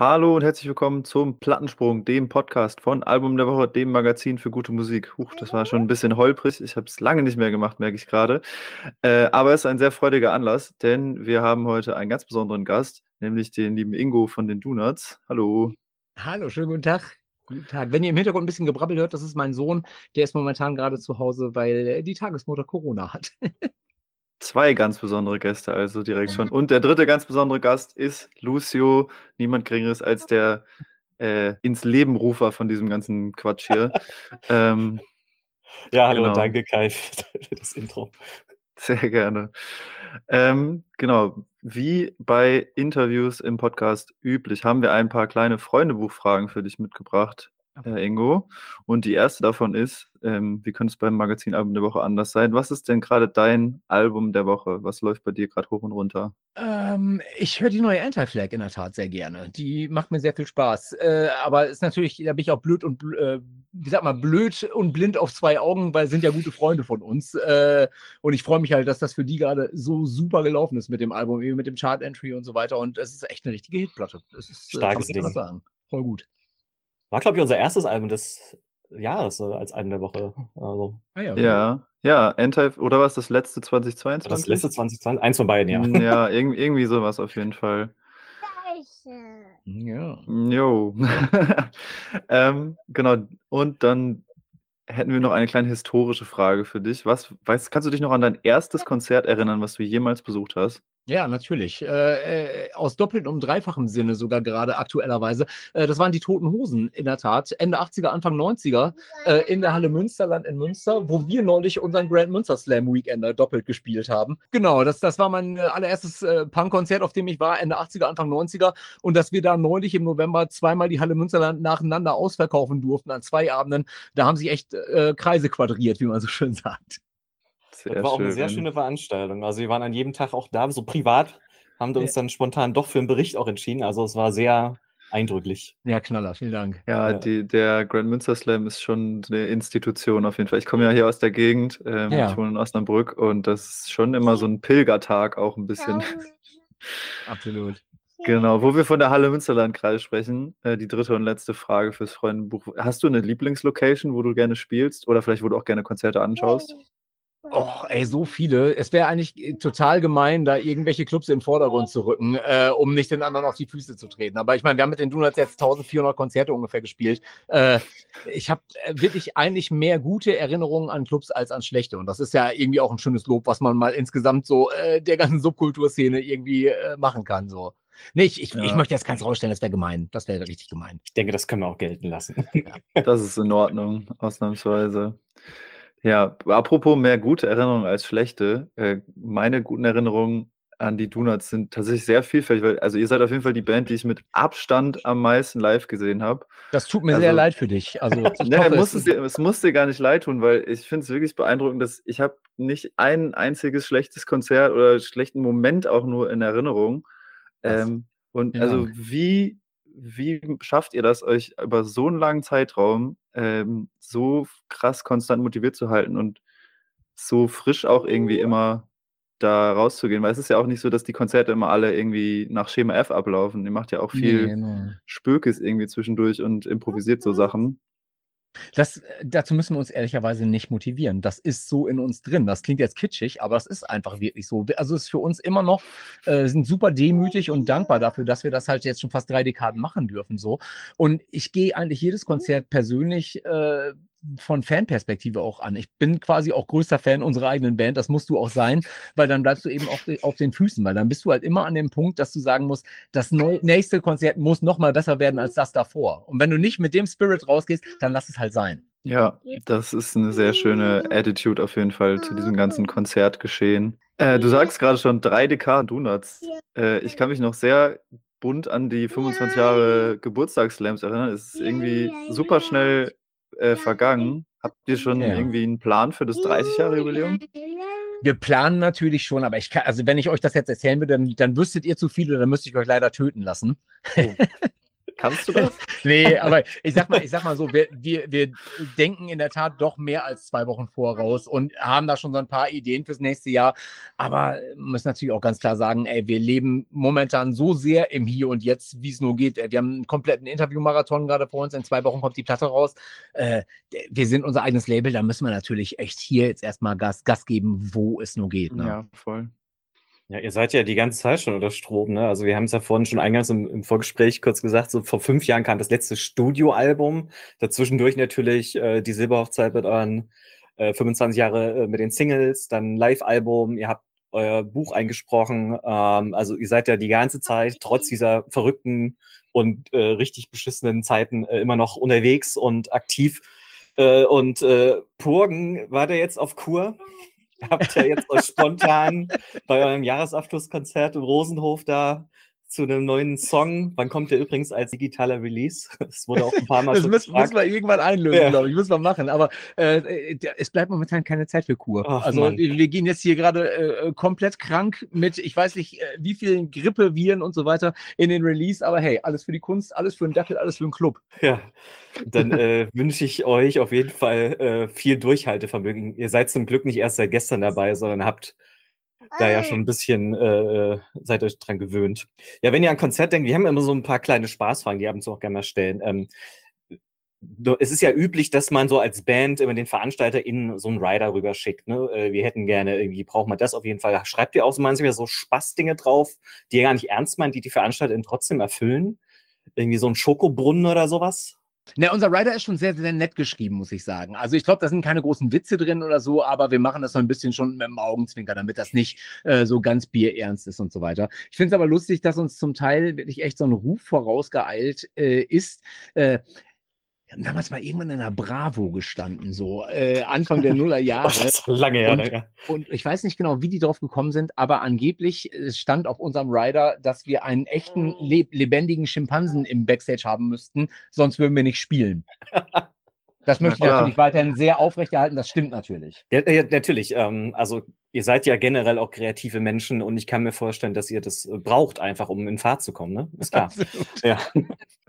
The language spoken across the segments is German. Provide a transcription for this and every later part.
Hallo und herzlich willkommen zum Plattensprung, dem Podcast von Album der Woche, dem Magazin für gute Musik. Huch, das war schon ein bisschen holprig. Ich habe es lange nicht mehr gemacht, merke ich gerade. Äh, aber es ist ein sehr freudiger Anlass, denn wir haben heute einen ganz besonderen Gast, nämlich den lieben Ingo von den Donuts. Hallo. Hallo, schönen guten Tag. Guten Tag. Wenn ihr im Hintergrund ein bisschen Gebrabbel hört, das ist mein Sohn. Der ist momentan gerade zu Hause, weil die Tagesmutter Corona hat. Zwei ganz besondere Gäste also direkt schon. Und der dritte ganz besondere Gast ist Lucio, niemand geringeres als der äh, ins Leben Rufer von diesem ganzen Quatsch hier. ähm, ja, hallo, genau. danke Kai für das Intro. Sehr gerne. Ähm, genau, wie bei Interviews im Podcast üblich, haben wir ein paar kleine Freundebuchfragen für dich mitgebracht, äh, Ingo. Und die erste davon ist, ähm, wie könnte es beim Magazinalbum der Woche anders sein? Was ist denn gerade dein Album der Woche? Was läuft bei dir gerade hoch und runter? Ähm, ich höre die neue Anti-Flag in der Tat sehr gerne. Die macht mir sehr viel Spaß. Äh, aber ist natürlich, da bin ich auch blöd und äh, wie sag mal, blöd und blind auf zwei Augen, weil sind ja gute Freunde von uns. Äh, und ich freue mich halt, dass das für die gerade so super gelaufen ist mit dem Album, eben mit dem Chart-Entry und so weiter. Und es ist echt eine richtige Hitplatte. Das ist äh, Starkes Ding. sagen. Voll gut. War, glaube ich, unser erstes Album des Jahres äh, als Album der Woche. Also. Ah, ja, ja, ja, Anti oder was das letzte 2022? Das letzte 2020, eins von beiden, ja. Ja, irgendwie, irgendwie sowas auf jeden Fall. Ja. Jo. ähm, genau. Und dann hätten wir noch eine kleine historische Frage für dich. Was, weißt, kannst du dich noch an dein erstes Konzert erinnern, was du jemals besucht hast? Ja, natürlich. Äh, äh, aus doppeltem und dreifachem Sinne sogar gerade aktuellerweise. Äh, das waren die Toten Hosen in der Tat. Ende 80er, Anfang 90er äh, in der Halle Münsterland in Münster, wo wir neulich unseren Grand Münster Slam Weekender doppelt gespielt haben. Genau, das, das war mein äh, allererstes äh, Punkkonzert, auf dem ich war, Ende 80er, Anfang 90er. Und dass wir da neulich im November zweimal die Halle Münsterland nacheinander ausverkaufen durften an zwei Abenden, da haben sich echt Kreise quadriert, wie man so schön sagt. Sehr das war auch eine sehr schöne Veranstaltung. Also wir waren an jedem Tag auch da, so privat, haben wir uns dann spontan doch für einen Bericht auch entschieden. Also es war sehr eindrücklich. Ja, Knaller, vielen Dank. Ja, ja. Die, der Grand Münster Slam ist schon eine Institution auf jeden Fall. Ich komme ja hier aus der Gegend, ähm, ja. ich wohne in Osnabrück und das ist schon immer so ein Pilgertag auch ein bisschen. Absolut. Genau, wo wir von der Halle Münsterland gerade sprechen, äh, die dritte und letzte Frage fürs Freundebuch. Hast du eine Lieblingslocation, wo du gerne spielst oder vielleicht wo du auch gerne Konzerte anschaust? Och, ey, so viele. Es wäre eigentlich äh, total gemein, da irgendwelche Clubs in den Vordergrund zu rücken, äh, um nicht den anderen auf die Füße zu treten. Aber ich meine, wir haben mit den Donuts jetzt 1400 Konzerte ungefähr gespielt. Äh, ich habe äh, wirklich eigentlich mehr gute Erinnerungen an Clubs als an schlechte. Und das ist ja irgendwie auch ein schönes Lob, was man mal insgesamt so äh, der ganzen Subkulturszene irgendwie äh, machen kann. So. Nee, ich, ich, ja. ich möchte jetzt keins rausstellen, das wäre gemein. Das wäre richtig gemein. Ich denke, das können wir auch gelten lassen. Ja. Das ist in Ordnung, ausnahmsweise. Ja, apropos mehr gute Erinnerungen als schlechte. Äh, meine guten Erinnerungen an die Donuts sind tatsächlich sehr vielfältig, weil also ihr seid auf jeden Fall die Band, die ich mit Abstand am meisten live gesehen habe. Das tut mir also, sehr leid für dich. Also nee, muss es, es muss dir gar nicht leid tun, weil ich finde es wirklich beeindruckend, dass ich habe nicht ein einziges schlechtes Konzert oder schlechten Moment auch nur in Erinnerung. Ähm, und ja. also wie wie schafft ihr das, euch über so einen langen Zeitraum ähm, so krass konstant motiviert zu halten und so frisch auch irgendwie immer da rauszugehen? Weil es ist ja auch nicht so, dass die Konzerte immer alle irgendwie nach Schema F ablaufen. Ihr macht ja auch viel nee, genau. Spökes irgendwie zwischendurch und improvisiert so Sachen. Das, äh, dazu müssen wir uns ehrlicherweise nicht motivieren. Das ist so in uns drin. Das klingt jetzt kitschig, aber es ist einfach wirklich so. Also es ist für uns immer noch, äh, sind super demütig und dankbar dafür, dass wir das halt jetzt schon fast drei Dekaden machen dürfen. So. Und ich gehe eigentlich jedes Konzert persönlich äh, von Fanperspektive auch an. Ich bin quasi auch größter Fan unserer eigenen Band. Das musst du auch sein, weil dann bleibst du eben auf, auf den Füßen, weil dann bist du halt immer an dem Punkt, dass du sagen musst, das nächste Konzert muss noch mal besser werden als das davor. Und wenn du nicht mit dem Spirit rausgehst, dann lass es halt sein. Ja, das ist eine sehr schöne Attitude auf jeden Fall zu diesem ganzen Konzertgeschehen. Äh, du sagst gerade schon drei Dekaden Donuts. Äh, ich kann mich noch sehr bunt an die 25 Jahre Geburtstagslams erinnern. Es ist irgendwie super schnell äh, vergangen. Habt ihr schon ja. irgendwie einen Plan für das 30-Jahre-Jubiläum? Wir planen natürlich schon, aber ich kann, also wenn ich euch das jetzt erzählen würde, dann, dann wüsstet ihr zu viel oder dann müsste ich euch leider töten lassen. Oh. Kannst du das? nee, aber ich sag mal, ich sag mal so, wir, wir, wir denken in der Tat doch mehr als zwei Wochen voraus und haben da schon so ein paar Ideen fürs nächste Jahr. Aber müssen natürlich auch ganz klar sagen, ey, wir leben momentan so sehr im Hier und Jetzt, wie es nur geht. Wir haben einen kompletten Interviewmarathon gerade vor uns. In zwei Wochen kommt die Platte raus. Äh, wir sind unser eigenes Label. Da müssen wir natürlich echt hier jetzt erstmal Gas, Gas geben, wo es nur geht. Ne? Ja, voll. Ja, ihr seid ja die ganze Zeit schon unter Strom, ne? Also wir haben es ja vorhin schon eingangs im, im, Vorgespräch kurz gesagt, so vor fünf Jahren kam das letzte Studioalbum. Dazwischendurch natürlich äh, die Silberhochzeit mit euren äh, 25 Jahre äh, mit den Singles, dann Live-Album, ihr habt euer Buch eingesprochen. Ähm, also ihr seid ja die ganze Zeit, trotz dieser verrückten und äh, richtig beschissenen Zeiten, äh, immer noch unterwegs und aktiv. Äh, und äh, Purgen, war der jetzt auf Kur? Habt ja jetzt auch spontan bei eurem Jahresabschlusskonzert im Rosenhof da zu einem neuen Song. Wann kommt der übrigens als digitaler Release? Das wurde auch ein paar Mal Das müssen, müssen wir irgendwann einlösen, ja. glaube ich. Müssen wir machen. Aber äh, es bleibt momentan keine Zeit für Kur. Ach, also Mann. wir gehen jetzt hier gerade äh, komplett krank mit, ich weiß nicht, äh, wie vielen Grippeviren und so weiter in den Release. Aber hey, alles für die Kunst, alles für den Dackel, alles für den Club. Ja, dann äh, wünsche ich euch auf jeden Fall äh, viel Durchhaltevermögen. Ihr seid zum Glück nicht erst seit gestern dabei, sondern habt da ja schon ein bisschen, äh, äh, seid euch dran gewöhnt. Ja, wenn ihr an Konzert denkt, wir haben immer so ein paar kleine Spaßfragen, die ab und zu auch gerne mal stellen. Ähm, es ist ja üblich, dass man so als Band immer den VeranstalterInnen so einen Rider rüberschickt. Ne? Äh, wir hätten gerne, irgendwie brauchen wir das auf jeden Fall. Schreibt ihr auch so manchmal so Spaßdinge drauf, die ihr gar nicht ernst meint, die die VeranstalterInnen trotzdem erfüllen? Irgendwie so ein Schokobrunnen oder sowas? Ne, unser Rider ist schon sehr, sehr nett geschrieben, muss ich sagen. Also ich glaube, da sind keine großen Witze drin oder so, aber wir machen das so ein bisschen schon mit dem Augenzwinker, damit das nicht äh, so ganz bierernst ist und so weiter. Ich finde es aber lustig, dass uns zum Teil wirklich echt so ein Ruf vorausgeeilt äh, ist. Äh, wir haben damals mal irgendwann in der Bravo gestanden, so äh, Anfang der Nullerjahre. Oh, das ist lange her, und, und ich weiß nicht genau, wie die drauf gekommen sind, aber angeblich äh, stand auf unserem Rider, dass wir einen echten, leb lebendigen Schimpansen im Backstage haben müssten, sonst würden wir nicht spielen. Das möchte ich natürlich weiterhin sehr aufrechterhalten, das stimmt natürlich. Ja, ja natürlich. Ähm, also ihr seid ja generell auch kreative Menschen und ich kann mir vorstellen, dass ihr das äh, braucht, einfach um in Fahrt zu kommen, ne? Ist klar. ja.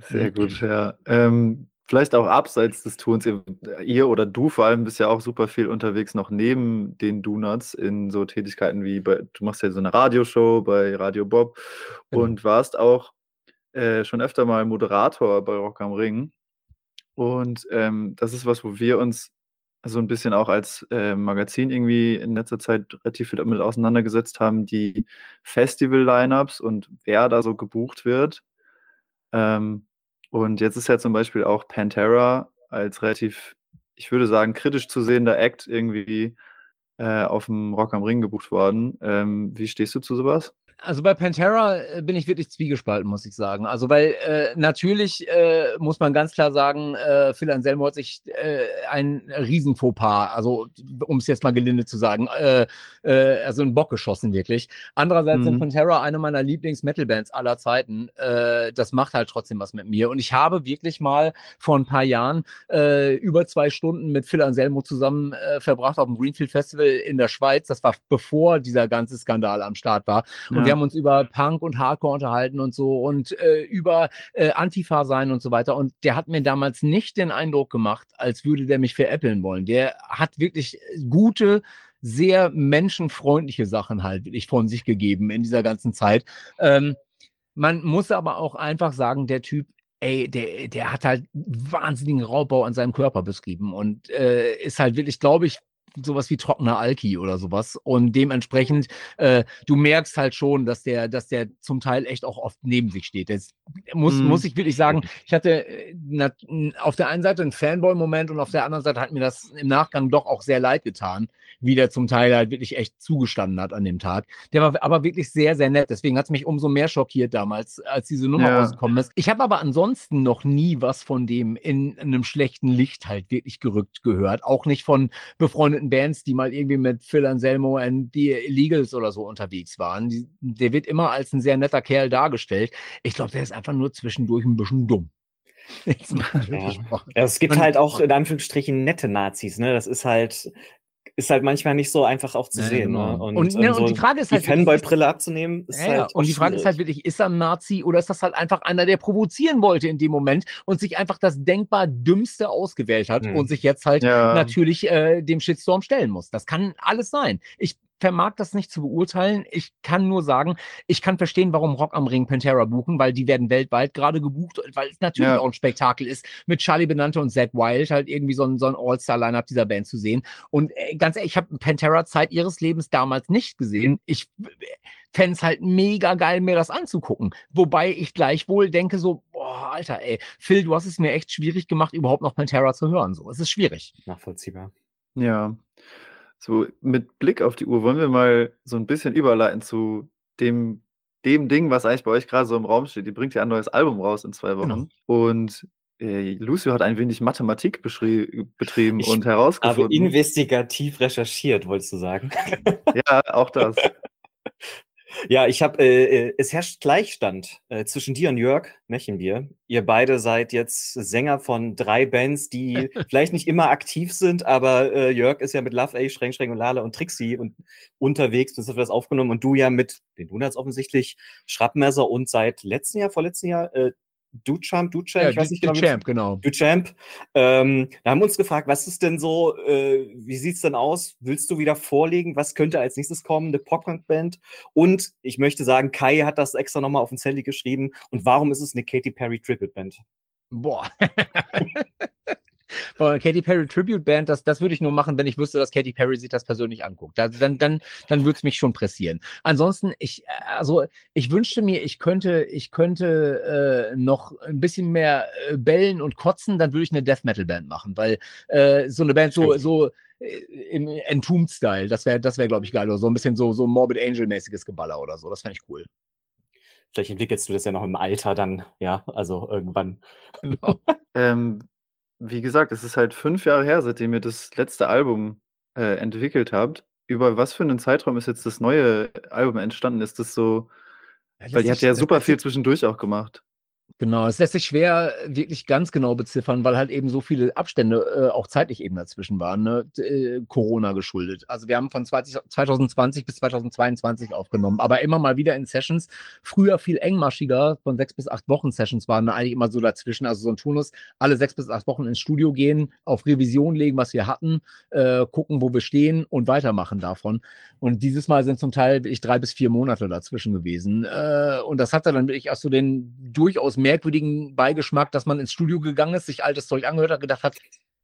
Sehr gut, ja. Ähm, vielleicht auch abseits des Tuns, ihr, ihr, oder du vor allem bist ja auch super viel unterwegs noch neben den Donuts in so Tätigkeiten wie bei, du machst ja so eine Radioshow bei Radio Bob genau. und warst auch äh, schon öfter mal Moderator bei Rock am Ring. Und ähm, das ist was, wo wir uns so ein bisschen auch als äh, Magazin irgendwie in letzter Zeit relativ viel damit auseinandergesetzt haben, die Festival-Lineups und wer da so gebucht wird. Ähm, und jetzt ist ja zum Beispiel auch Pantera als relativ, ich würde sagen, kritisch zu sehender Act irgendwie äh, auf dem Rock am Ring gebucht worden. Ähm, wie stehst du zu sowas? Also bei Pantera äh, bin ich wirklich zwiegespalten, muss ich sagen. Also weil äh, natürlich äh, muss man ganz klar sagen, äh, Phil Anselmo hat sich äh, ein Riesenfauxpas, also um es jetzt mal gelinde zu sagen, äh, äh, also einen Bock geschossen wirklich. Andererseits mhm. sind Pantera eine meiner Lieblings-Metal-Bands aller Zeiten. Äh, das macht halt trotzdem was mit mir. Und ich habe wirklich mal vor ein paar Jahren äh, über zwei Stunden mit Phil Anselmo zusammen äh, verbracht auf dem Greenfield Festival in der Schweiz. Das war bevor dieser ganze Skandal am Start war. Und ja wir haben uns über Punk und Hardcore unterhalten und so und äh, über äh, Antifa sein und so weiter. Und der hat mir damals nicht den Eindruck gemacht, als würde der mich veräppeln wollen. Der hat wirklich gute, sehr menschenfreundliche Sachen halt wirklich von sich gegeben in dieser ganzen Zeit. Ähm, man muss aber auch einfach sagen, der Typ ey, der, der hat halt wahnsinnigen Raubbau an seinem Körper beschrieben und äh, ist halt wirklich, glaube ich, sowas wie trockener Alki oder sowas. Und dementsprechend, äh, du merkst halt schon, dass der, dass der zum Teil echt auch oft neben sich steht. Das muss, mm. muss ich wirklich sagen, ich hatte äh, na, auf der einen Seite einen Fanboy-Moment und auf der anderen Seite hat mir das im Nachgang doch auch sehr leid getan, wie der zum Teil halt wirklich echt zugestanden hat an dem Tag. Der war aber wirklich sehr, sehr nett. Deswegen hat es mich umso mehr schockiert damals, als diese Nummer ja. rausgekommen ist. Ich habe aber ansonsten noch nie was von dem in einem schlechten Licht halt wirklich gerückt gehört. Auch nicht von befreundeten Bands, die mal irgendwie mit Phil Anselmo und die Illegals oder so unterwegs waren. Die, der wird immer als ein sehr netter Kerl dargestellt. Ich glaube, der ist einfach nur zwischendurch ein bisschen dumm. Ja. es gibt halt auch in Anführungsstrichen nette Nazis, ne? Das ist halt, ist halt manchmal nicht so einfach auch zu Ja, sehen. genau. Ne? Und, Und, ne, ähm, und so die Frage ist die halt, wirklich, Fanboy-Brille abzunehmen, ist Ja, ja. halt. Und auch die Frage ist halt schwierig. wirklich, ist er ein Nazi oder ist das halt einfach einer, der provozieren wollte in dem Moment und sich einfach das denkbar Dümmste ausgewählt hat Hm. und sich jetzt halt Ja. natürlich äh, dem Shitstorm stellen muss. Das kann alles sein. Ich vermag das nicht zu beurteilen. Ich kann nur sagen, ich kann verstehen, warum Rock am Ring Pantera buchen, weil die werden weltweit gerade gebucht, weil es natürlich Ja. auch ein Spektakel ist, mit Charlie Benante und Zach Wild halt irgendwie so ein, so ein All-Star-Line-Up dieser Band zu sehen. Und äh, ganz ehrlich, ich habe Pantera Zeit ihres Lebens damals nicht gesehen. Ich fände es halt mega geil, mir das anzugucken. Wobei ich gleichwohl denke so, boah, Alter, ey, Phil, du hast es mir echt schwierig gemacht, überhaupt noch Pantera zu hören. So, es ist schwierig. Nachvollziehbar. Ja. So, mit Blick auf die Uhr wollen wir mal so ein bisschen überleiten zu dem, dem Ding, was eigentlich bei euch gerade so im Raum steht. Die bringt ja ein neues Album raus in zwei Wochen. Genau. Und äh, Lucio hat ein wenig Mathematik beschrie- betrieben Ich und herausgefunden. investigativ recherchiert, wolltest du sagen. Ja, auch das. Ja, ich habe, äh, äh, es herrscht Gleichstand äh, zwischen dir und Jörg Mechenbier. Ihr beide seid jetzt Sänger von drei Bands, die vielleicht nicht immer aktiv sind, aber äh, Jörg ist ja mit Love A, Schreng, Schreng und Lala und Trixie und unterwegs, das hat das aufgenommen und du ja mit den Donuts offensichtlich, Schrappmesser und seit letztem Jahr, vorletzten Jahr, Duchamp, Duchamp, ich weiß nicht genau, wie- Champ, genau. Duchamp. Ähm, da haben wir uns gefragt, was ist denn so, äh, wie sieht's denn aus? Willst du wieder vorlegen? Was könnte als nächstes kommen? Eine Pop-Punk-Band? Und ich möchte sagen, Kai hat das extra nochmal auf den Zettel geschrieben. Und warum ist es eine Katy Perry Tribute-Band? Boah. Boah, Katy Perry Tribute Band, das, das würde ich nur machen, wenn ich wüsste, dass Katy Perry sich das persönlich anguckt. Da, dann dann, dann würde es mich schon pressieren. Ansonsten, ich, also ich wünschte mir, ich könnte, ich könnte äh, noch ein bisschen mehr äh, bellen und kotzen, dann würde ich eine Death Metal Band machen, weil äh, so eine Band so, so äh, im Entombed-Style, das wäre, das wäre, glaube ich, geil. Oder so ein bisschen so, so Morbid Angel-mäßiges Geballer oder so. Das fände ich cool. Vielleicht entwickelst du das ja noch im Alter dann, ja, also irgendwann. Genau. Ähm, wie gesagt, es ist halt fünf Jahre her, seitdem ihr das letzte Album äh, entwickelt habt. Über was für einen Zeitraum ist jetzt das neue Album entstanden? Ist das so, weil ihr habt ja super viel zwischendurch auch gemacht. Genau, es lässt sich schwer wirklich ganz genau beziffern, weil halt eben so viele Abstände äh, auch zeitlich eben dazwischen waren, ne? äh, Corona geschuldet. Also wir haben von 20, 2020 bis 2022 aufgenommen, aber immer mal wieder in Sessions. Früher viel engmaschiger, von sechs bis acht Wochen Sessions waren eigentlich immer so dazwischen. Also so ein Turnus, alle sechs bis acht Wochen ins Studio gehen, auf Revision legen, was wir hatten, äh, gucken, wo wir stehen und weitermachen davon. Und dieses Mal sind zum Teil wirklich drei bis vier Monate dazwischen gewesen. Äh, und das hatte dann wirklich auch so den durchaus merkwürdigen Beigeschmack, dass man ins Studio gegangen ist, sich altes Zeug angehört hat, gedacht hat,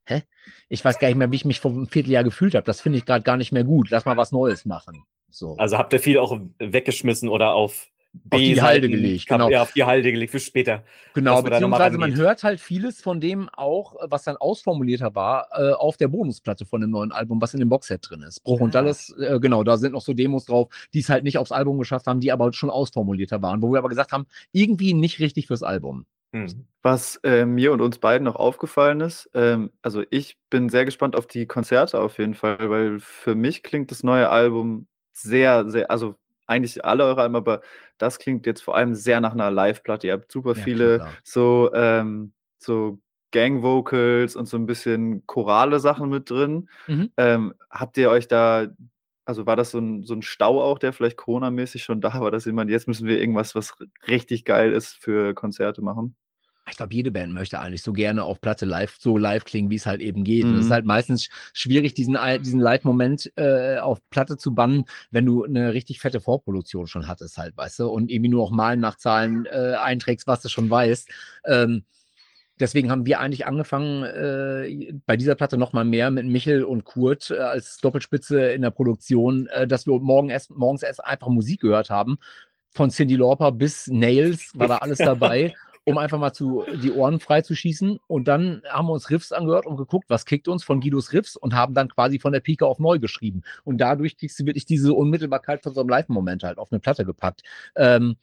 hä? Ich weiß gar nicht mehr, wie ich mich vor einem Vierteljahr gefühlt habe. Das finde ich gerade gar nicht mehr gut. Lass mal was Neues machen. So. Also habt ihr viel auch weggeschmissen oder auf Auf die Halde gelegt, genau. Ja, auf die Halde gelegt für später. Genau, beziehungsweise man hört halt vieles von dem auch, was dann ausformulierter war, äh, auf der Bonusplatte von dem neuen Album, was in dem Boxset drin ist. Bruch und Ah. Dallas, äh, genau, da sind noch so Demos drauf, die es halt nicht aufs Album geschafft haben, die aber schon ausformulierter waren, wo wir aber gesagt haben, irgendwie nicht richtig fürs Album. Hm. Was äh, mir und uns beiden noch aufgefallen ist, ähm, also ich bin sehr gespannt auf die Konzerte auf jeden Fall, weil für mich klingt das neue Album sehr, sehr, also eigentlich alle eure Alben, aber das klingt jetzt vor allem sehr nach einer Live-Platte. Ihr habt super Ja, viele klar. so, ähm, so Gang-Vocals und so ein bisschen chorale Sachen mit drin. Mhm. Ähm, habt ihr euch da, also war das so ein, so ein Stau auch, der vielleicht Corona-mäßig schon da war, dass jemand, jetzt müssen wir irgendwas, was richtig geil ist für Konzerte machen? Ich glaube, jede Band möchte eigentlich so gerne auf Platte live, so live klingen, wie es halt eben geht. Und es ist Mhm. halt meistens schwierig, diesen, diesen Live-Moment äh, auf Platte zu bannen, wenn du eine richtig fette Vorproduktion schon hattest, halt, weißt du, und irgendwie nur noch Malen nach Zahlen äh, einträgst, was du schon weißt. Ähm, deswegen haben wir eigentlich angefangen, äh, bei dieser Platte noch mal mehr mit Michel und Kurt äh, als Doppelspitze in der Produktion, äh, dass wir morgen erst, morgens erst einfach Musik gehört haben. Von Cindy Lauper bis Nails war da alles dabei um einfach mal zu, die Ohren frei zu schießen. Und dann haben wir uns Riffs angehört und geguckt, was kickt uns von Guidos Riffs und haben dann quasi von der Pike auf neu geschrieben. Und dadurch kriegst du wirklich diese Unmittelbarkeit von so einem Live-Moment halt auf eine Platte gepackt. Ähm,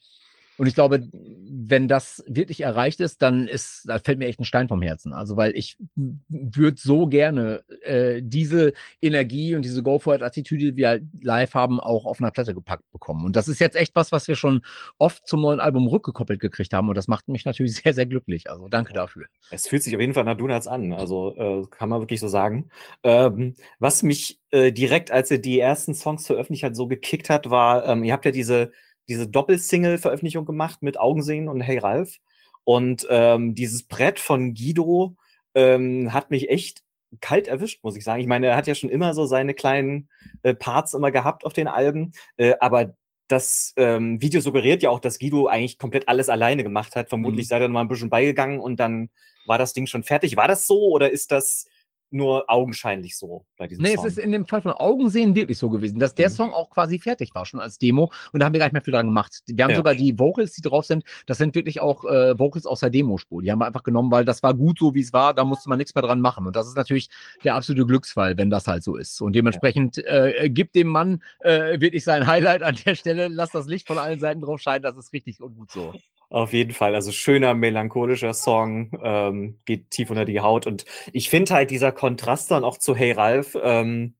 Und ich glaube, wenn das wirklich erreicht ist, dann ist, da fällt mir echt ein Stein vom Herzen. Also, weil ich würde so gerne äh, diese Energie und diese Go-For-It-Attitüde, die wir halt live haben, auch auf einer Platte gepackt bekommen. Und das ist jetzt echt was, was wir schon oft zum neuen Album rückgekoppelt gekriegt haben. Und das macht mich natürlich sehr, sehr glücklich. Also danke dafür. Es fühlt sich auf jeden Fall nach Donuts an. Also äh, kann man wirklich so sagen. Ähm, was mich äh, direkt, als ihr die ersten Songs veröffentlicht hat, so gekickt hat, war, ähm, ihr habt ja diese diese Doppelsingle-Veröffentlichung gemacht mit Augensehen und Hey Ralf. Und ähm, dieses Brett von Guido ähm, hat mich echt kalt erwischt, muss ich sagen. Ich meine, er hat ja schon immer so seine kleinen äh, Parts immer gehabt auf den Alben, äh, aber das ähm, Video suggeriert ja auch, dass Guido eigentlich komplett alles alleine gemacht hat. Vermutlich mhm. sei er noch mal ein bisschen beigegangen und dann war das Ding schon fertig. War das so oder ist das nur augenscheinlich so bei diesem nee, Song. Nee, es ist in dem Fall von Augensehen wirklich so gewesen, dass der mhm. Song auch quasi fertig war, schon als Demo. Und da haben wir gar nicht mehr viel dran gemacht. Wir haben ja. sogar die Vocals, die drauf sind, das sind wirklich auch äh, Vocals aus der Demospur. Die haben wir einfach genommen, weil das war gut so, wie es war. Da musste man nichts mehr dran machen. Und das ist natürlich der absolute Glücksfall, wenn das halt so ist. Und dementsprechend ja. äh, gibt dem Mann äh, wirklich sein Highlight an der Stelle. Lass das Licht von allen Seiten drauf scheinen. Das ist richtig und gut so. Auf jeden Fall. Also schöner, melancholischer Song, ähm, geht tief unter die Haut. Und ich finde halt, dieser Kontrast dann auch zu Hey Ralph ähm,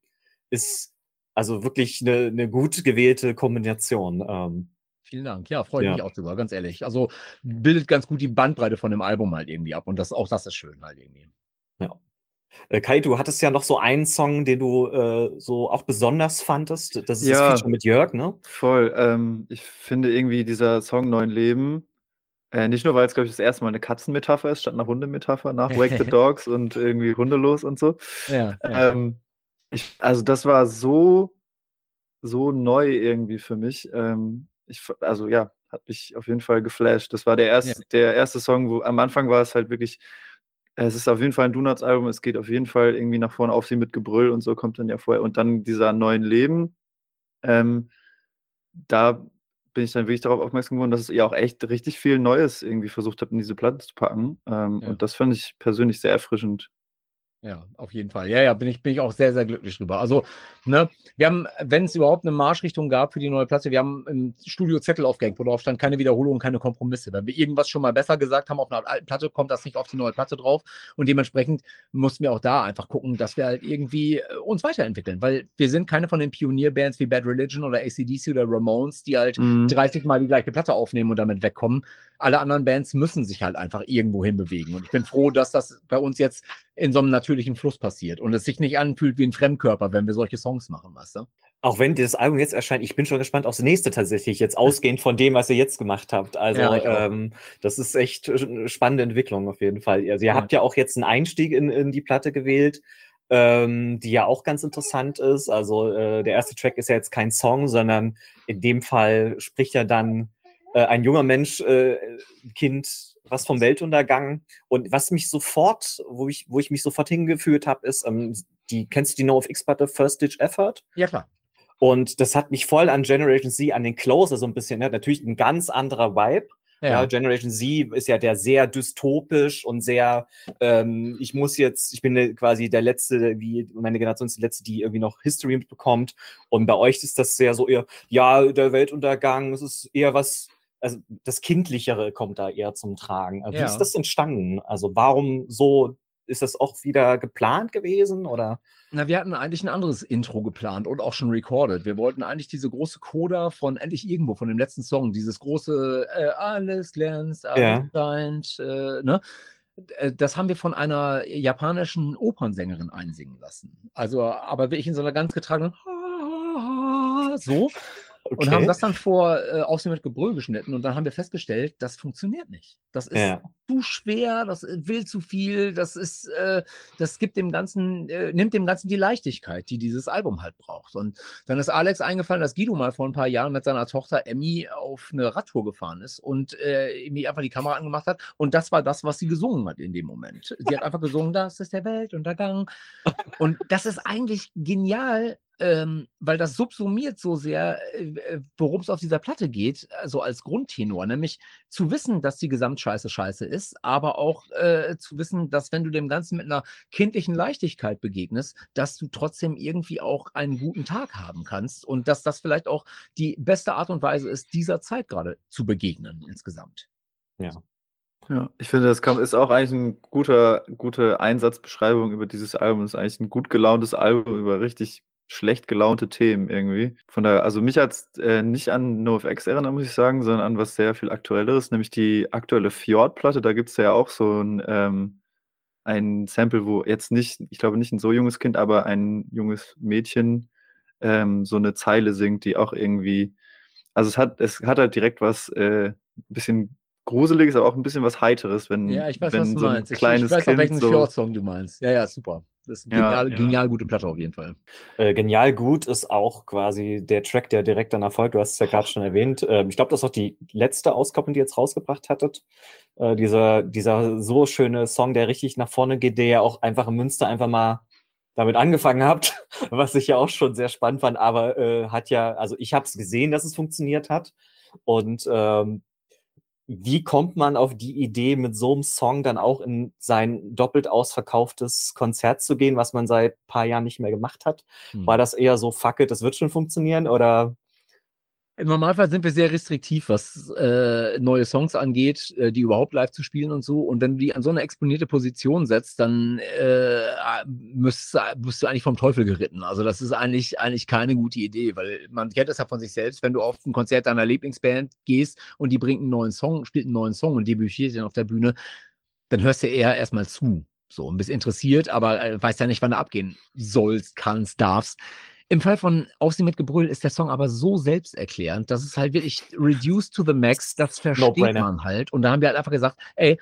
ist also wirklich eine, eine gut gewählte Kombination. Ähm, Vielen Dank. Ja, freue ja. mich auch drüber, ganz ehrlich. Also bildet ganz gut die Bandbreite von dem Album halt irgendwie ab. Und das, auch das ist schön halt irgendwie. Ja. Äh, Kai, du hattest ja noch so einen Song, den du äh, so auch besonders fandest. Das ist ja, das Feature mit Jörg, ne? Voll. Ähm, ich finde irgendwie dieser Song Neuen Leben äh, nicht nur, weil es, glaube ich, das erste Mal eine Katzenmetapher ist, statt einer Hundemetapher nach Wake the Dogs und irgendwie hundelos und so. Ja, ja. Ähm, ich, also das war so, so neu irgendwie für mich. Ähm, ich, also ja, hat mich auf jeden Fall geflasht. Das war der erste, ja. der erste Song, wo am Anfang war es halt wirklich, es ist auf jeden Fall ein Donuts-Album, es geht auf jeden Fall irgendwie nach vorne auf sie mit Gebrüll und so kommt dann ja vorher. Und dann dieser neuen Leben. Ähm, da bin ich dann wirklich darauf aufmerksam geworden, dass ihr auch echt richtig viel Neues irgendwie versucht habt, in diese Platte zu packen. Ähm, ja. Und das fand ich persönlich sehr erfrischend. Ja, auf jeden Fall. Ja, ja, bin ich, bin ich auch sehr, sehr glücklich drüber. Also, ne, wir haben, wenn es überhaupt eine Marschrichtung gab für die neue Platte, wir haben im Studio Zettel aufgehängt, wo drauf stand, keine Wiederholung, keine Kompromisse. Wenn wir irgendwas schon mal besser gesagt haben auf einer alten Platte, kommt das nicht auf die neue Platte drauf. Und dementsprechend mussten wir auch da einfach gucken, dass wir halt irgendwie äh, uns weiterentwickeln, weil wir sind keine von den Pionierbands wie Bad Religion oder ACDC oder Ramones, die halt mhm. 30 Mal die gleiche Platte aufnehmen und damit wegkommen. Alle anderen Bands müssen sich halt einfach irgendwo hinbewegen. Und ich bin froh, dass das bei uns jetzt in so einem natürlichen Fluss passiert und es sich nicht anfühlt wie ein Fremdkörper, wenn wir solche Songs machen, weißt du? Auch wenn das Album jetzt erscheint, ich bin schon gespannt aufs nächste tatsächlich, jetzt ausgehend von dem, was ihr jetzt gemacht habt. Also ja, ähm, das ist echt eine spannende Entwicklung auf jeden Fall. Also ihr ja. habt ja auch jetzt einen Einstieg in, in die Platte gewählt, ähm, die ja auch ganz interessant ist. Also äh, der erste Track ist ja jetzt kein Song, sondern in dem Fall spricht ja dann äh, ein junger Mensch, äh, Kind was vom Weltuntergang. Und was mich sofort, wo ich, wo ich mich sofort hingeführt habe, ist, ähm, die, kennst du die No of X-Platte First Ditch Effort? Ja, klar. Und das hat mich voll an Generation Z, an den Closer so ein bisschen, ne? natürlich ein ganz anderer Vibe. Ja. ja. Generation Z ist ja der sehr dystopisch und sehr, ähm, ich muss jetzt, ich bin quasi der Letzte, wie meine Generation ist die Letzte, die irgendwie noch History mitbekommt. Und bei euch ist das sehr so eher, ja, der Weltuntergang, es ist eher was also das Kindlichere kommt da eher zum Tragen. Wie ja. ist das entstanden? Also warum so, ist das auch wieder geplant gewesen oder? Na, wir hatten eigentlich ein anderes Intro geplant und auch schon recorded. Wir wollten eigentlich diese große Coda von Endlich Irgendwo, von dem letzten Song, dieses große äh, Alles glänzt, alles ja. scheint, äh, ne? Äh, das haben wir von einer japanischen Opernsängerin einsingen lassen. Also, aber wirklich in so einer ganz getragenen so. Okay. Und haben das dann vor äh, Aussehen mit Gebrüll geschnitten und dann haben wir festgestellt, das funktioniert nicht. Das ist ja. zu schwer, das äh, will zu viel, das ist, äh, das gibt dem Ganzen, äh, nimmt dem Ganzen die Leichtigkeit, die dieses Album halt braucht. Und dann ist Alex eingefallen, dass Guido mal vor ein paar Jahren mit seiner Tochter Emmy auf eine Radtour gefahren ist und äh, mir einfach die Kamera angemacht hat. Und das war das, was sie gesungen hat in dem Moment. Sie hat einfach gesungen, das ist der Weltuntergang. Und das ist eigentlich genial, ähm, weil das subsumiert so sehr, äh, äh worum es auf dieser Platte geht, also als Grundtenor, nämlich zu wissen, dass die Gesamtscheiße scheiße ist, aber auch äh, zu wissen, dass wenn du dem Ganzen mit einer kindlichen Leichtigkeit begegnest, dass du trotzdem irgendwie auch einen guten Tag haben kannst und dass das vielleicht auch die beste Art und Weise ist, dieser Zeit gerade zu begegnen insgesamt. Ja. Ja, ich finde, das ist auch eigentlich eine guter, gute Einsatzbeschreibung über dieses Album. Das ist eigentlich ein gut gelauntes Album über richtig schlecht gelaunte Themen irgendwie. Von daher, also mich hat es äh, nicht an NoFX erinnert, muss ich sagen, sondern an was sehr viel aktuelleres, nämlich die aktuelle Fjord-Platte. Da gibt es ja auch so ein, ähm, ein Sample, wo jetzt nicht, ich glaube nicht ein so junges Kind, aber ein junges Mädchen ähm, so eine Zeile singt, die auch irgendwie, also es hat, es hat halt direkt was äh, bisschen Gruseliges, aber auch ein bisschen was Heiteres, wenn, ja, ich weiß, wenn was du so ein meinst. Ich, kleines ich weiß kind welchen so, Fjord-Song du meinst. Ja, ja, super. Das ist Ja, genial, ja. genial gute Platte auf jeden Fall. Äh, Genial gut ist auch quasi der Track, der direkt danach folgt. Du hast es ja gerade schon erwähnt. Ähm, ich glaube, das ist auch die letzte Auskopplung, die ihr jetzt rausgebracht hattet. Äh, dieser, dieser so schöne Song, der richtig nach vorne geht, der ja auch einfach in Münster einfach mal damit angefangen habt, was ich ja auch schon sehr spannend fand, aber äh, hat ja, also ich habe es gesehen, dass es funktioniert hat. Und ähm, wie kommt man auf die Idee, mit so einem Song dann auch in sein doppelt ausverkauftes Konzert zu gehen, was man seit ein paar Jahren nicht mehr gemacht hat? Hm. War das eher so, fuck it, das wird schon funktionieren? Oder Im Normalfall sind wir sehr restriktiv, was äh, neue Songs angeht, äh, die überhaupt live zu spielen und so. Und wenn du die an so eine exponierte Position setzt, dann äh, müsst, bist du eigentlich vom Teufel geritten. Also das ist eigentlich, eigentlich keine gute Idee, weil man kennt das ja von sich selbst, wenn du auf ein Konzert deiner Lieblingsband gehst und die bringt einen neuen Song, spielt einen neuen Song und debütiert den auf der Bühne, dann hörst du eher erstmal zu. So, und bist interessiert, aber äh, weißt ja nicht, wann du abgehen sollst, kannst, darfst. Im Fall von Auf sie mit Gebrüll ist der Song aber so selbsterklärend, dass es halt wirklich reduced to the max, das versteht No-brainer. man halt. Und da haben wir halt einfach gesagt, ey,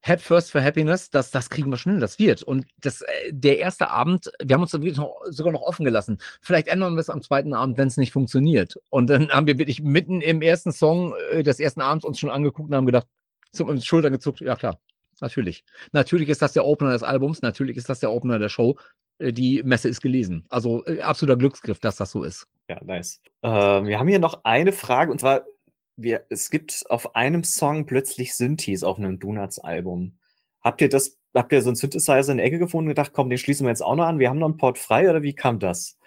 Head first for happiness, das, das kriegen wir schnell, das wird. Und das, äh, der erste Abend, wir haben uns dann wirklich noch, sogar noch offen gelassen. Vielleicht ändern wir es am zweiten Abend, wenn es nicht funktioniert. Und dann haben wir wirklich mitten im ersten Song äh, des ersten Abends uns schon angeguckt und haben gedacht, zu uns Schultern gezuckt, ja klar, natürlich. Natürlich ist das der Opener des Albums, natürlich ist das der Opener der Show. Äh, Die Messe ist gelesen. Also äh, absoluter Glücksgriff, dass das so ist. Ja, nice. Ähm, wir haben hier noch eine Frage und zwar, wir, es gibt auf einem Song plötzlich Synthes auf einem Donuts-Album. Habt ihr das, habt ihr so einen Synthesizer in der Ecke gefunden und gedacht, komm, den schließen wir jetzt auch noch an? Wir haben noch einen Port frei oder wie kam das?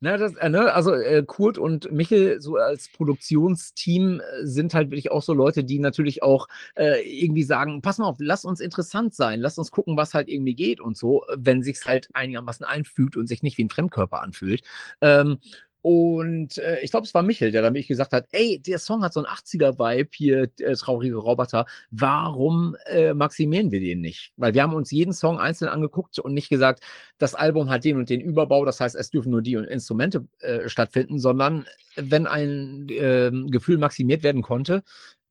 Na, das, äh, ne, also äh, Kurt und Michel so als Produktionsteam äh, sind halt wirklich auch so Leute, die natürlich auch äh, irgendwie sagen, pass mal auf, lass uns interessant sein, lass uns gucken, was halt irgendwie geht und so, wenn sich's halt einigermaßen einfügt und sich nicht wie ein Fremdkörper anfühlt. Ähm, und äh, ich glaube, es war Michel, der dann wirklich gesagt hat, ey, der Song hat so einen 80er-Vibe hier, äh, traurige Roboter, warum äh, maximieren wir den nicht? Weil wir haben uns jeden Song einzeln angeguckt und nicht gesagt, das Album hat den und den Überbau, das heißt, es dürfen nur die Instrumente äh, stattfinden, sondern wenn ein ähm, Gefühl maximiert werden konnte,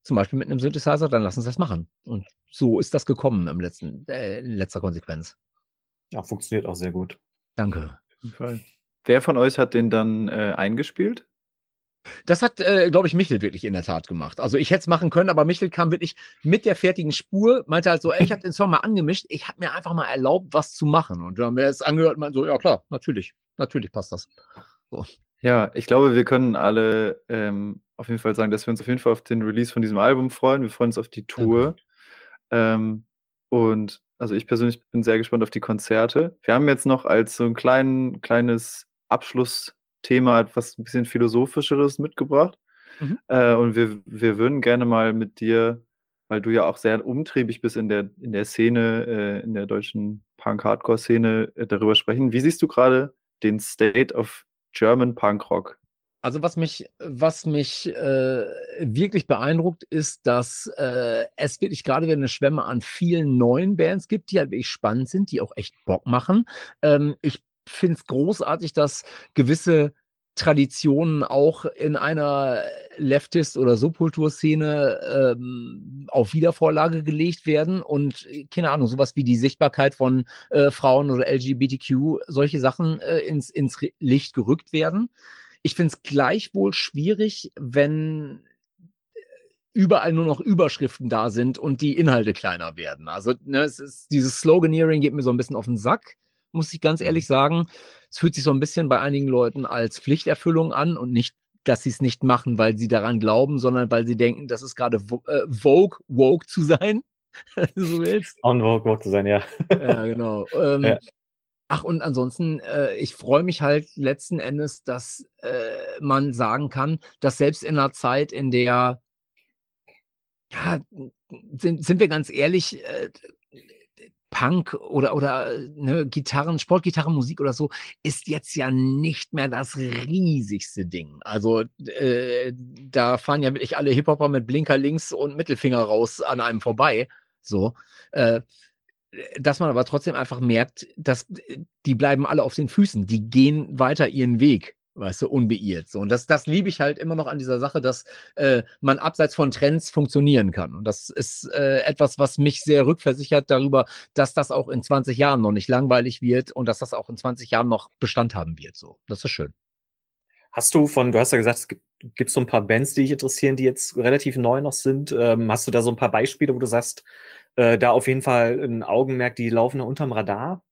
zum Beispiel mit einem Synthesizer, dann lass uns das machen. Und so ist das gekommen im letzten, äh, in letzter Konsequenz. Ja, funktioniert auch sehr gut. Danke. Auf jeden Fall. Wer von euch hat den dann äh, eingespielt? Das hat, äh, glaube ich, Michel wirklich in der Tat gemacht. Also ich hätte es machen können, aber Michel kam wirklich mit der fertigen Spur, meinte halt so, ey, ich habe den Song mal angemischt, ich habe mir einfach mal erlaubt, was zu machen. Und dann haben wir es angehört und meinten so, ja klar, natürlich, natürlich passt das. Ja, ich glaube, wir können alle ähm, auf jeden Fall sagen, dass wir uns auf jeden Fall auf den Release von diesem Album freuen. Wir freuen uns auf die Tour. Ähm, und also ich persönlich bin sehr gespannt auf die Konzerte. Wir haben jetzt noch als so ein klein, kleines Abschlussthema etwas ein bisschen philosophischeres mitgebracht. Mhm. Äh, und wir, wir würden gerne mal mit dir, weil du ja auch sehr umtriebig bist in der, in der Szene, äh, in der deutschen Punk-Hardcore-Szene, äh, darüber sprechen. Wie siehst du gerade den State of German Punk Rock? Also was mich, was mich äh, wirklich beeindruckt, ist, dass äh, es wirklich gerade wieder eine Schwemme an vielen neuen Bands gibt, die halt wirklich spannend sind, die auch echt Bock machen. Ähm, ich finde es großartig, dass gewisse Traditionen auch in einer Leftist- oder Subkulturszene ähm, auf Wiedervorlage gelegt werden und äh, keine Ahnung, sowas wie die Sichtbarkeit von äh, Frauen oder LGBTQ, solche Sachen äh, ins, ins Licht gerückt werden. Ich finde es gleichwohl schwierig, wenn überall nur noch Überschriften da sind und die Inhalte kleiner werden. Also ne, es ist, dieses Sloganeering geht mir so ein bisschen auf den Sack, muss ich ganz ehrlich sagen. Es fühlt sich so ein bisschen bei einigen Leuten als Pflichterfüllung an und nicht, dass sie es nicht machen, weil sie daran glauben, sondern weil sie denken, das ist gerade äh, Vogue, woke zu sein. so willst. On Vogue, woke zu sein, ja. ja, genau. Ähm, ja. Ach, und ansonsten, äh, ich freue mich halt letzten Endes, dass äh, man sagen kann, dass selbst in einer Zeit, in der, ja, sind, sind wir ganz ehrlich, äh, Punk oder, oder ne, Gitarren, Sportgitarrenmusik oder so, ist jetzt ja nicht mehr das riesigste Ding. Also äh, da fahren ja wirklich alle Hip-Hopper mit Blinker links und Mittelfinger raus an einem vorbei. So. Äh, dass man aber trotzdem einfach merkt, dass die bleiben alle auf den Füßen, die gehen weiter ihren Weg weißt du, unbeirrt. So. Und das, das liebe ich halt immer noch an dieser Sache, dass äh, man abseits von Trends funktionieren kann. Und das ist äh, etwas, was mich sehr rückversichert darüber, dass das auch in 20 Jahren noch nicht langweilig wird und dass das auch in 20 Jahren noch Bestand haben wird. So. Das ist schön. Hast du von, du hast ja gesagt, es gibt, gibt so ein paar Bands, die dich interessieren, die jetzt relativ neu noch sind. Ähm, hast du da so ein paar Beispiele, wo du sagst, äh, da auf jeden Fall ein Augenmerk, die laufen unterm Radar?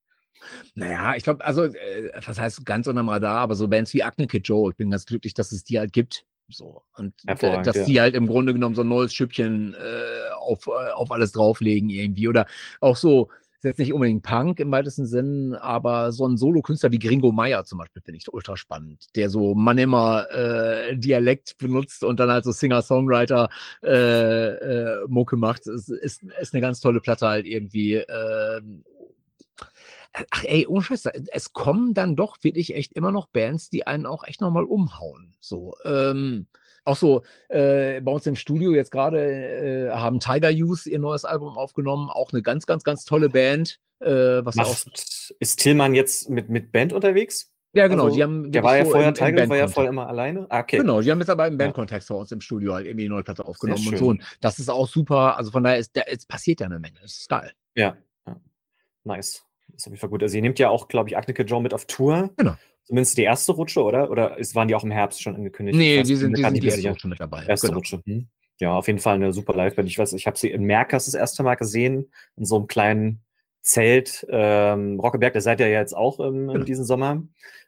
Naja, ich glaube, also, äh, was heißt ganz unterm Radar, aber so Bands wie Acne Kid Joe, ich bin ganz glücklich, dass es die halt gibt. So. Und dass ja. die halt im Grunde genommen so ein neues Schüppchen äh, auf, äh, auf alles drauflegen irgendwie. Oder auch so, ist jetzt nicht unbedingt Punk im weitesten Sinn, aber so ein Solo-Künstler wie Gringo Meyer zum Beispiel finde ich ultra spannend, der so man immer äh, Dialekt benutzt und dann halt so Singer-Songwriter äh, äh, Mucke macht. Es ist, ist eine ganz tolle Platte halt irgendwie. Äh, ach ey, ohne Scheiß, es kommen dann doch wirklich echt immer noch Bands, die einen auch echt nochmal umhauen. So, ähm, auch so äh, bei uns im Studio jetzt gerade äh, haben Tiger Youth ihr neues Album aufgenommen, auch eine ganz, ganz, ganz tolle Band. Äh, was Macht, auch, ist Tillmann jetzt mit, mit Band unterwegs? Ja, genau. Also, die haben der war ja vorher, Tiger war ja voll immer alleine. Ah, okay. Genau, die haben jetzt aber im Bandkontext ja. bei uns im Studio halt irgendwie eine neue Platte aufgenommen und so. Und das ist auch super. Also von daher ist, der, es passiert ja eine Menge. Das ist geil. Ja. ja. Nice. Das ist auf jeden Fall gut. Also, ihr nehmt ja auch, glaube ich, Agnike Joe mit auf Tour. Genau. Zumindest die erste Rutsche, oder? Oder ist, waren die auch im Herbst schon angekündigt? Nee, die sind, die sind die erste Rutsche mit dabei. Erste genau. Rutsche. Hm. Ja, auf jeden Fall eine super Liveband. Ich weiß, ich habe sie in Merkers das erste Mal gesehen, in so einem kleinen Zelt. Ähm, Rockeberg, da seid ihr ja jetzt auch im, genau. diesen Sommer.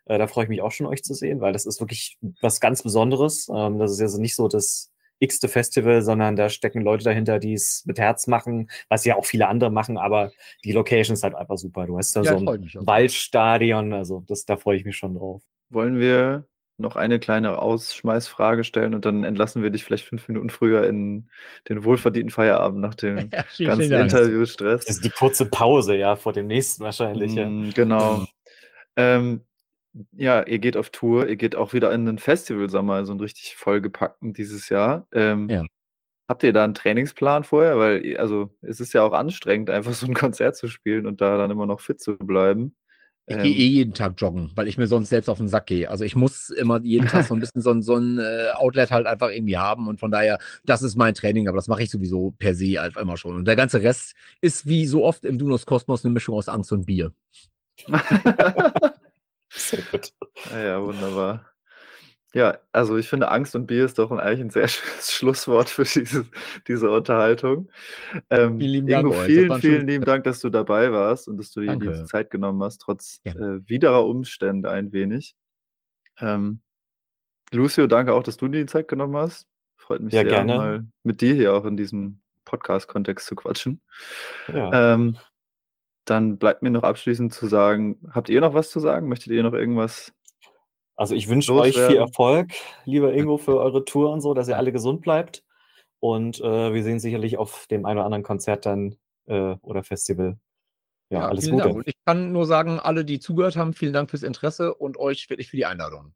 Äh, da freue ich mich auch schon, euch zu sehen, weil das ist wirklich was ganz Besonderes. Ähm, das ist ja so nicht so das x-te Festival, sondern da stecken Leute dahinter, die es mit Herz machen, was ja auch viele andere machen, aber die Location ist halt einfach super. Du hast da ja, so ein Waldstadion, also das, da freue ich mich schon drauf. Wollen wir noch eine kleine Ausschmeißfrage stellen und dann entlassen wir dich vielleicht fünf Minuten früher in den wohlverdienten Feierabend nach dem ja, ganzen Interviewstress. Das ist die kurze Pause, ja, vor dem nächsten wahrscheinlich. Mm, ja. Genau. ähm, ja, ihr geht auf Tour, ihr geht auch wieder in den Festivalsommer, so einen richtig vollgepackten dieses Jahr. Ähm, ja. Habt ihr da einen Trainingsplan vorher? Weil, also, es ist ja auch anstrengend, einfach so ein Konzert zu spielen und da dann immer noch fit zu bleiben. Ich ähm, gehe eh jeden Tag joggen, weil ich mir sonst selbst auf den Sack gehe. Also ich muss immer jeden Tag so ein bisschen so, so ein äh, Outlet halt einfach irgendwie haben und von daher, das ist mein Training, aber das mache ich sowieso per se einfach immer schon. Und der ganze Rest ist wie so oft im Dunos Kosmos eine Mischung aus Angst und Bier. Sehr gut. Ja, ja, wunderbar. Ja, also ich finde, Angst und Bier ist doch eigentlich ein sehr schönes Schlusswort für dieses, diese Unterhaltung. Ähm, vielen lieben Ingo, Dank. Vielen, vielen lieben Dank, dass du dabei warst und dass du dir diese Zeit genommen hast, trotz ja. äh, widerer Umstände ein wenig. Ähm, Lucio, danke auch, dass du dir die Zeit genommen hast. Freut mich ja, sehr, gerne. mal mit dir hier auch in diesem Podcast-Kontext zu quatschen. Ja. Ähm, dann bleibt mir noch abschließend zu sagen, habt ihr noch was zu sagen? Möchtet ihr noch irgendwas? Also ich wünsche euch viel Erfolg, lieber Ingo, für eure Tour und so, dass ihr alle gesund bleibt. Und äh, wir sehen sicherlich auf dem einen oder anderen Konzert dann äh, oder Festival. Ja, ja alles Gute. Dank. Und ich kann nur sagen, alle, die zugehört haben, vielen Dank fürs Interesse und euch wirklich für die Einladung.